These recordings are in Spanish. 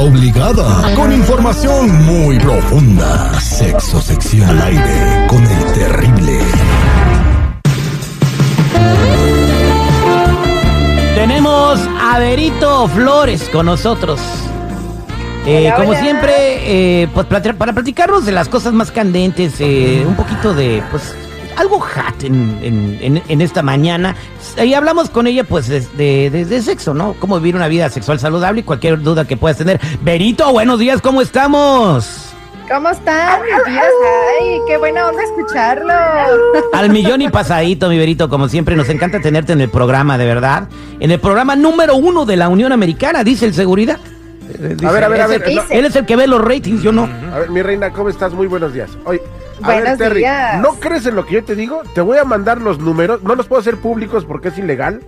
obligada, con información muy profunda. Sexo sección al aire con el terrible. Tenemos a Berito Flores con nosotros. Eh, Hola, como hola. siempre, eh, pues para platicarnos de las cosas más candentes, eh, un poquito de, pues, algo hot en, en- en- en esta mañana. Y hablamos con ella, pues, de, de- de- de sexo, ¿no? Cómo vivir una vida sexual saludable y cualquier duda que puedas tener. Berito, buenos días, ¿cómo estamos? ¿Cómo están, mis? Ay, qué buena onda escucharlo. Al millón y pasadito, mi Berito, como siempre, nos encanta tenerte en el programa, de verdad. En el programa número uno de la Unión Americana, dice el seguridad. Dice- A ver, a ver, a ver. Él es el que ve los ratings, yo no. A ver, mi reina, ¿cómo estás? Muy buenos días. A Buenos ver, Terry, días. ¿no crees en lo que yo te digo? Te voy a mandar los números. No los puedo hacer públicos porque es ilegal.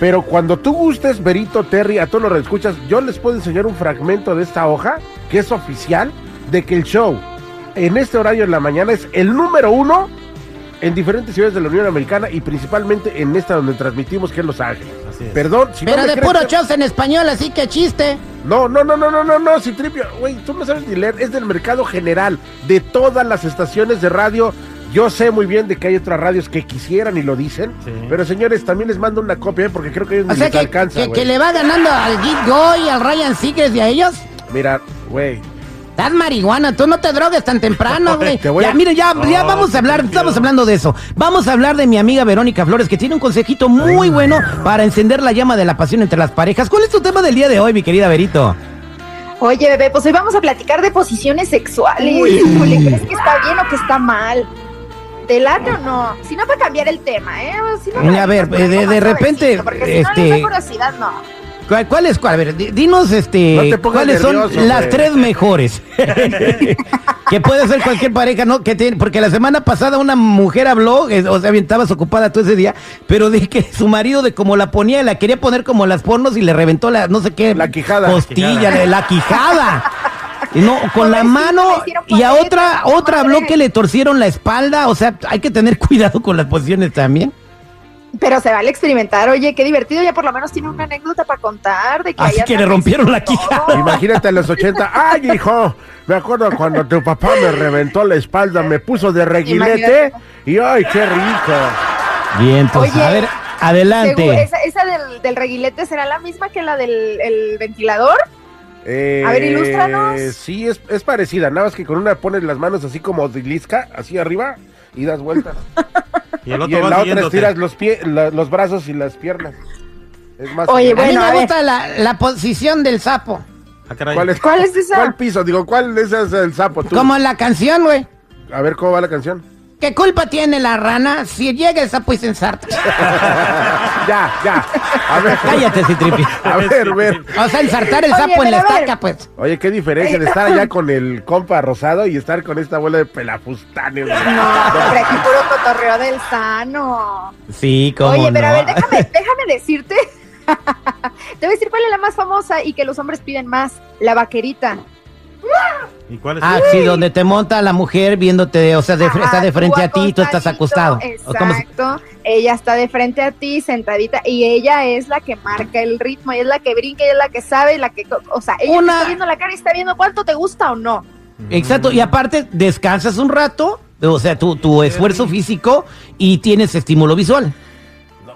Pero cuando tú gustes, Berito, Terry, a todos los que escuchas, yo les puedo enseñar un fragmento de esta hoja, que es oficial, de que el show en este horario en la mañana es el número uno en diferentes ciudades de la Unión Americana y principalmente en esta donde transmitimos, que es Los Ángeles. Perdón, si no Pero me de puro shows en español, así que chiste. No, no, no, no, no, no, no, Citripio. Güey, tú no sabes ni leer. Es del mercado general, de todas las estaciones de radio. Yo sé muy bien de que hay otras radios que quisieran y lo dicen. Pero señores, también les mando una copia, ¿eh? porque creo que ellos O ni sea les que, alcanza, que, güey. que le va ganando al Git Go y al Ryan Seacrest y a ellos. Mira, güey. Estás marihuana, tú no te drogues tan temprano, güey. Ya, a- mire, ya, ya vamos a hablar, estamos hablando de eso. Vamos a hablar de mi amiga Verónica Flores, que tiene un consejito muy bueno para encender la llama de la pasión entre las parejas. ¿Cuál es tu tema del día de hoy, mi querida Verito? Oye, bebé, pues hoy vamos a platicar de posiciones sexuales. Uy. ¿crees que está bien o que está mal? ¿Te late o no? Si no, para cambiar el tema, ¿eh? Si no, A ver, de- de repente, Porque si no este- les da curiosidad, no. ¿Cuál, cuál es cuál? A ver, di- dinos este, No cuáles son las tres mejores. que puede ser cualquier pareja, ¿no? Que tiene, porque la semana pasada una mujer habló, eh, o sea, bien, estabas ocupada todo ese día, pero de que su marido de como la ponía, la quería poner como las pornos y le reventó la, no sé qué, La quijada. costilla, la, la quijada. Y no, con la mano y a otra, otra habló que le torcieron la espalda, o sea, hay que tener cuidado con las posiciones también. Pero se vale experimentar. Oye, qué divertido. Ya por lo menos tiene una anécdota para contar. De que Así ahí que anda le rompieron la todo. Imagínate a los 80. ¡Ay, hijo! Me acuerdo cuando tu papá me reventó la espalda, me puso de reguilete. Imagínate. Y ¡ay, qué rico! Bien, entonces, Oye, a ver, adelante. Esa, esa del, del reguilete será la misma que la del el ventilador. Eh, A ver, ilústranos. Sí, es, es parecida. Nada más que con una pones las manos así como de lisca, así arriba, y das vueltas. Y el y otro en la otra estiras los, pie, la- los brazos y las piernas. Es más. Oye, a mí me a gusta la, la posición del sapo. Ah. ¿Cuál es, ¿Cuál es esa? ¿Cuál piso? Digo, ¿cuál es el sapo? Tú? Como en la canción, güey. A ver, ¿cómo va la canción? ¿Qué culpa tiene la rana si llega el sapo y se ensarta? ya, ya. A ver. Cállate, Citripi. A ver, a ver. O sea, ensartar el Oye, sapo en la pero a ver. estaca, pues. Oye, qué diferencia de estar allá con el compa rosado y estar con esta abuela de pelafustanes. güey. No, hombre, aquí puro cotorreo del sano. Sí, como Oye, pero a no. ver, déjame, déjame decirte. Te voy a decir cuál es la más famosa y que los hombres piden más. La vaquerita. ¿Y cuál es? Ah, sí, donde te monta la mujer viéndote, o sea, de, está de frente a ti y tú estás acostado. acostadito, ¿O cómo se- Exacto. Ella está de frente a ti, sentadita, y ella es la que marca el ritmo, ella es la que brinca, ella es la que sabe, la que, o sea, ella te está viendo la cara y está viendo cuánto te gusta o no. Exacto, y aparte descansas un rato, o sea, tu, tu esfuerzo físico y tienes estímulo visual.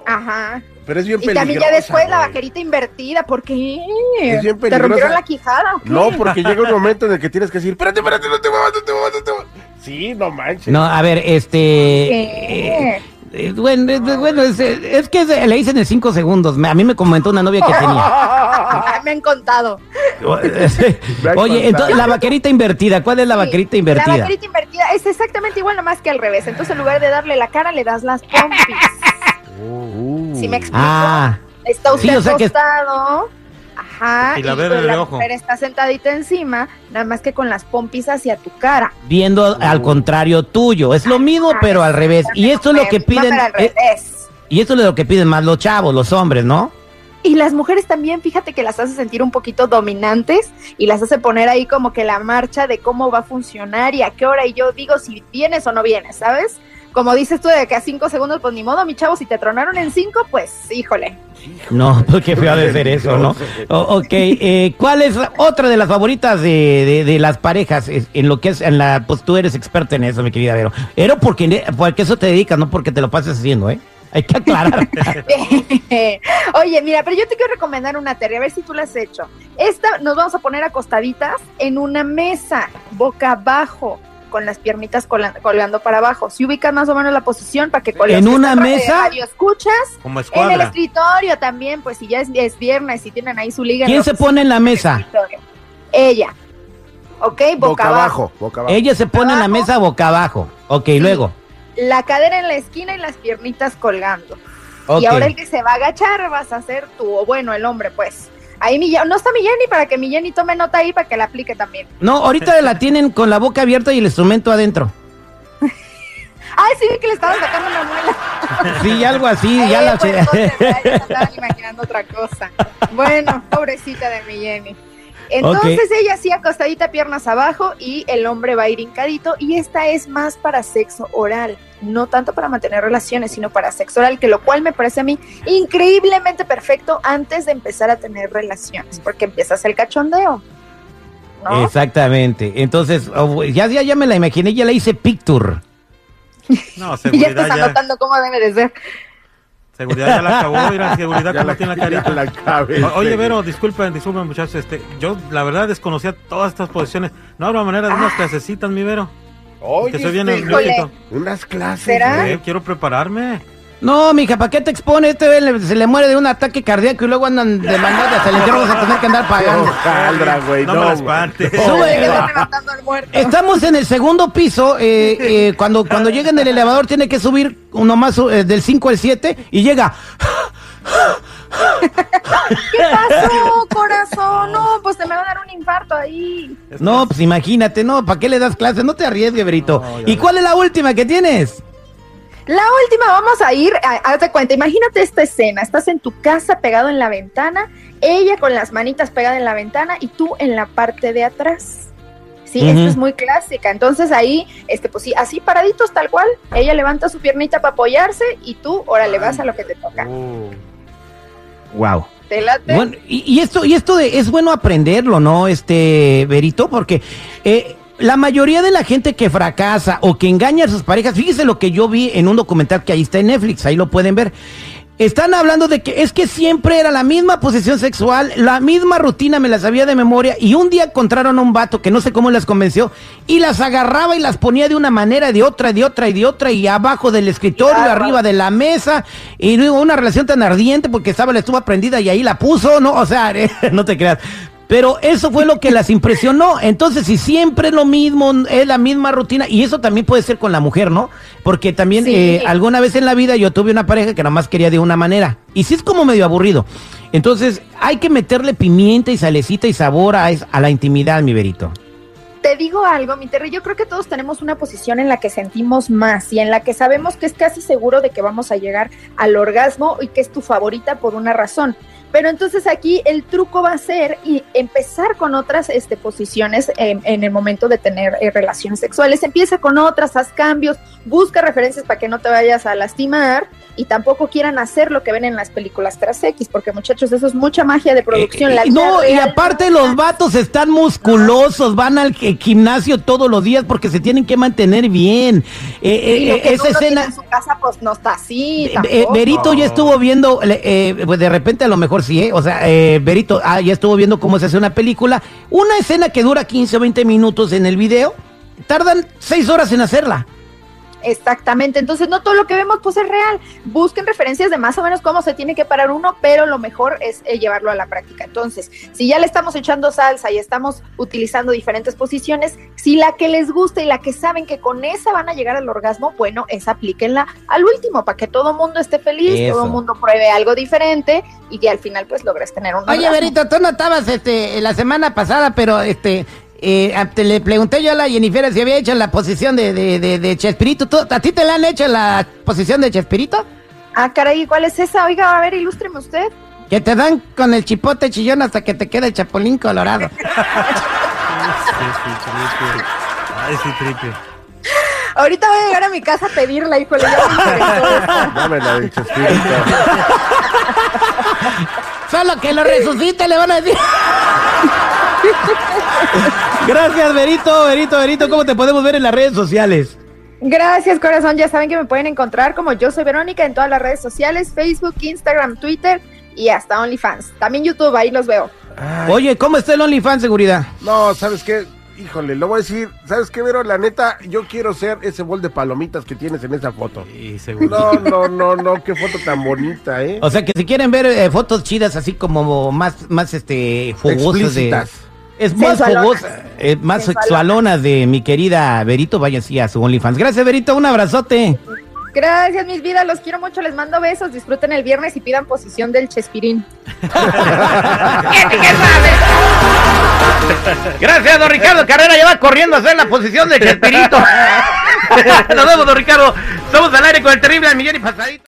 Ajá. Pero es bien Y peligrosa. también ya después la vaquerita invertida, ¿por qué? Es bien ¿Te peligrosa. rompieron la quijada o qué? No, porque llega un momento en el que tienes que decir, espérate, espérate, no te muevas, no te muevas, no te muevas. Sí, no manches. No, a ver, este... ¿Qué? eh, eh, bueno, es, bueno, es, es que le dicen en cinco segundos. A mí me comentó una novia que tenía. Me han contado. Oye, entonces la vaquerita invertida, ¿cuál es la Sí, vaquerita invertida? La vaquerita invertida es exactamente igual, nomás que al revés. Entonces, en lugar de darle la cara, le das las pompis. Uh. ¿Sí me explico? Ah, Está usted Sí, o sea que- acostado. Ajá. Y la y verde de la ojo. mujer está sentadita encima, nada más que con las pompis hacia tu cara. viendo al contrario tuyo. Es lo mismo, pero al revés. Y esto es lo que piden. eh, revés. y esto es lo que piden más los chavos, los hombres, ¿no? Y las mujeres también, fíjate que las hace sentir un poquito dominantes y las hace poner ahí como que la marcha de cómo va a funcionar y a qué hora. Y yo digo si vienes o no vienes, ¿sabes? Como dices tú, de que a cinco segundos, pues ni modo, mi chavo, si te tronaron en cinco, pues híjole. No, pues qué feo de ser eso, ¿no? O- ok, eh, ¿cuál es otra de las favoritas de, de- de las parejas en lo que es, en la, pues tú eres experta en eso, mi querida Vero. Pero porque, porque eso te dedicas, no porque te lo pases haciendo, ¿eh? Hay que aclarar. Oye, mira, pero yo te quiero recomendar una, Terry, a ver si tú la has hecho. Esta nos vamos a poner acostaditas en una mesa, boca abajo, con las piernitas colgando para abajo. Si ubicas más o menos la posición para que con ¿En una mesa? radio escuchas, Como en el escuadra. escritorio también, pues si ya es, es viernes y tienen ahí su liga. en ¿Quién se pone en la mesa? escritorio. Ella. ¿Ok? Boca, Boca abajo. abajo, boca abajo. Ella se pone en la mesa boca abajo. Ok, luego. La cadera en la esquina y las piernitas colgando. Y ahora el que se va a agachar vas a ser tú, o bueno, el hombre, pues. Ahí mi, no está mi Jenny para que mi Jenny tome nota ahí para que la aplique también. No, ahorita la tienen con la boca abierta y el instrumento adentro. Ay, sí, que le estaban sacando una muela. Sí, algo así, ya la entonces, ya, ya estaban imaginando otra cosa. Bueno, pobrecita de mi Jenny. Entonces ella así acostadita, piernas abajo, y el hombre va a ir hincadito. Y esta es más para sexo oral, no tanto para mantener relaciones, sino para sexo oral, que lo cual me parece a mí increíblemente perfecto antes de empezar a tener relaciones, porque empiezas el cachondeo. ¿no? Exactamente. Entonces, oh, ya, ya, ya me la imaginé, ya la hice picture. No, Y ya seguridad estás ya. anotando cómo debe de ser. Seguridad ya la acabó. Mira, seguridad Ya como la, tiene la carita. la cabeza. Oye, Vero, disculpen, disculpen, muchachos. Este, yo, la verdad, desconocía todas estas posiciones. No habrá manera de unas clasecitas, mi Vero. Oye, que soy bien este, híjole. unas clases. ¿Será? güey. Eh, quiero prepararme. No, mija, ¿para qué te expone? Este se le muere de un ataque cardíaco y luego andan demandando hasta el entierro vas a tener que andar pagando. Ojalá, güey. No No, me la güey. espantes. No, Sube, güey. eh, Están levantando al muerto. Estamos en el segundo piso. eh, eh, cuando, cuando llega en el elevador, tiene que subir uno más eh, del 5 al 7 y llega. ¿Qué pasó, corazón? Infarto ahí. No, pues imagínate, no, ¿para qué le das clases? No te arriesgues, Berito. No, ¿Y cuál es la última que tienes? La última, vamos a ir, a- hazte cuenta, imagínate esta escena, estás en tu casa pegado en la ventana, ella con las manitas pegadas en la ventana y tú en la parte de atrás. Sí, esto es muy clásica. Entonces ahí, este, pues sí, así paraditos tal cual, ella levanta su piernita para apoyarse y tú, órale, vas a lo que te toca. Uh, Wow. Bueno, y, y esto, y esto de, es bueno aprenderlo, ¿no? Este, Berito, porque eh, la mayoría de la gente que fracasa o que engaña a sus parejas, fíjese lo que yo vi en un documental que ahí está en Netflix, ahí lo pueden ver. Están hablando de que es que siempre era la misma posición sexual, la misma rutina, me la sabía de memoria, y un día encontraron a un vato que no sé cómo las convenció, y las agarraba y las ponía de una manera, de otra, de otra y de otra, y abajo del escritorio, arriba de la mesa, y luego una relación tan ardiente porque estaba la estufa prendida y ahí la puso, ¿no? O sea, no te creas. Pero eso fue lo que las impresionó. Entonces, si siempre es lo mismo, es la misma rutina, y eso también puede ser con la mujer, ¿no? Porque también Sí. eh, alguna vez en la vida yo tuve una pareja que nada más quería de una manera. Y sí es como medio aburrido. Entonces, hay que meterle pimienta y salecita y sabor a, a la intimidad, mi verito. Te digo algo, mi Terry, yo creo que todos tenemos una posición en la que sentimos más y en la que sabemos que es casi seguro de que vamos a llegar al orgasmo y que es tu favorita por una razón. Pero entonces aquí el truco va a ser y empezar con otras este, posiciones en, en el momento de tener eh, relaciones sexuales. Empieza con otras, haz cambios, busca referencias para que no te vayas a lastimar y tampoco quieran hacer lo que ven en las películas tras X, porque muchachos, eso es mucha magia de producción. Eh, La eh, no, y aparte no los vatos están musculosos, van al gi- gimnasio todos los días porque se tienen que mantener bien. Eh, Y eh, lo que esa escena... en su casa, pues no está así. Berito ya estuvo viendo, eh, pues de repente a lo mejor sí, ¿eh? o sea, eh, Berito ah, ya estuvo viendo cómo se hace una película, una escena que dura 15 o 20 minutos en el video, tardan 6 horas en hacerla. Exactamente. Entonces, no todo lo que vemos, pues es real. Busquen referencias de más o menos cómo se tiene que parar uno, pero lo mejor es eh, llevarlo a la práctica. Entonces, si ya le estamos echando salsa y estamos utilizando diferentes posiciones, si la que les gusta y la que saben que con esa van a llegar al orgasmo, bueno, esa aplíquenla al último para que todo mundo esté feliz, Eso. todo el mundo pruebe algo diferente y que al final, pues logres tener un Oye, orgasmo. Berito, tú no estabas este, la semana pasada, pero este, eh, le pregunté yo a la Jennifer si había hecho la posición de, de, de, de Chespirito. ¿Tú- ¿A ti te la han hecho la posición de Chespirito? Ah, caray, ¿cuál es esa? Oiga, a ver, ilústreme usted. Que te dan con el chipote chillón hasta que te queda el chapulín colorado. Ay, sí, triple. Ahorita voy a llegar a mi casa a pedirla, híjole, ya me interesó esta. Dame la del Chespirito. Solo que lo resucite, le van a decir. Gracias, Verito, Verito, Verito. ¿Cómo te podemos ver en las redes sociales? Gracias, corazón. Ya saben que me pueden encontrar como yo soy Verónica en todas las redes sociales, Facebook, Instagram, Twitter y hasta OnlyFans. También YouTube, ahí los veo. Ay, Oye, ¿cómo está el OnlyFans seguridad? No, ¿sabes qué? Híjole, lo voy a decir. ¿Sabes qué, Vero? La neta, yo quiero ser ese bol de palomitas que tienes en esa foto. Y seguro. No, no, no, no, qué foto tan bonita, ¿eh? O sea que si quieren ver eh, fotos chidas así como más, más este fogosas de. Es más fogosa, eh, más sexualona de mi querida Verito, vaya así a su OnlyFans. Gracias, Verito, un abrazote. Gracias, mis vidas. Los quiero mucho. Les mando besos. Disfruten el viernes y pidan posición del Chespirín. Gracias, don Ricardo Carrera, ya va corriendo a hacer la posición de Chespirito. Nos vemos, don Ricardo. Somos al aire con el terrible al millón y pasadito.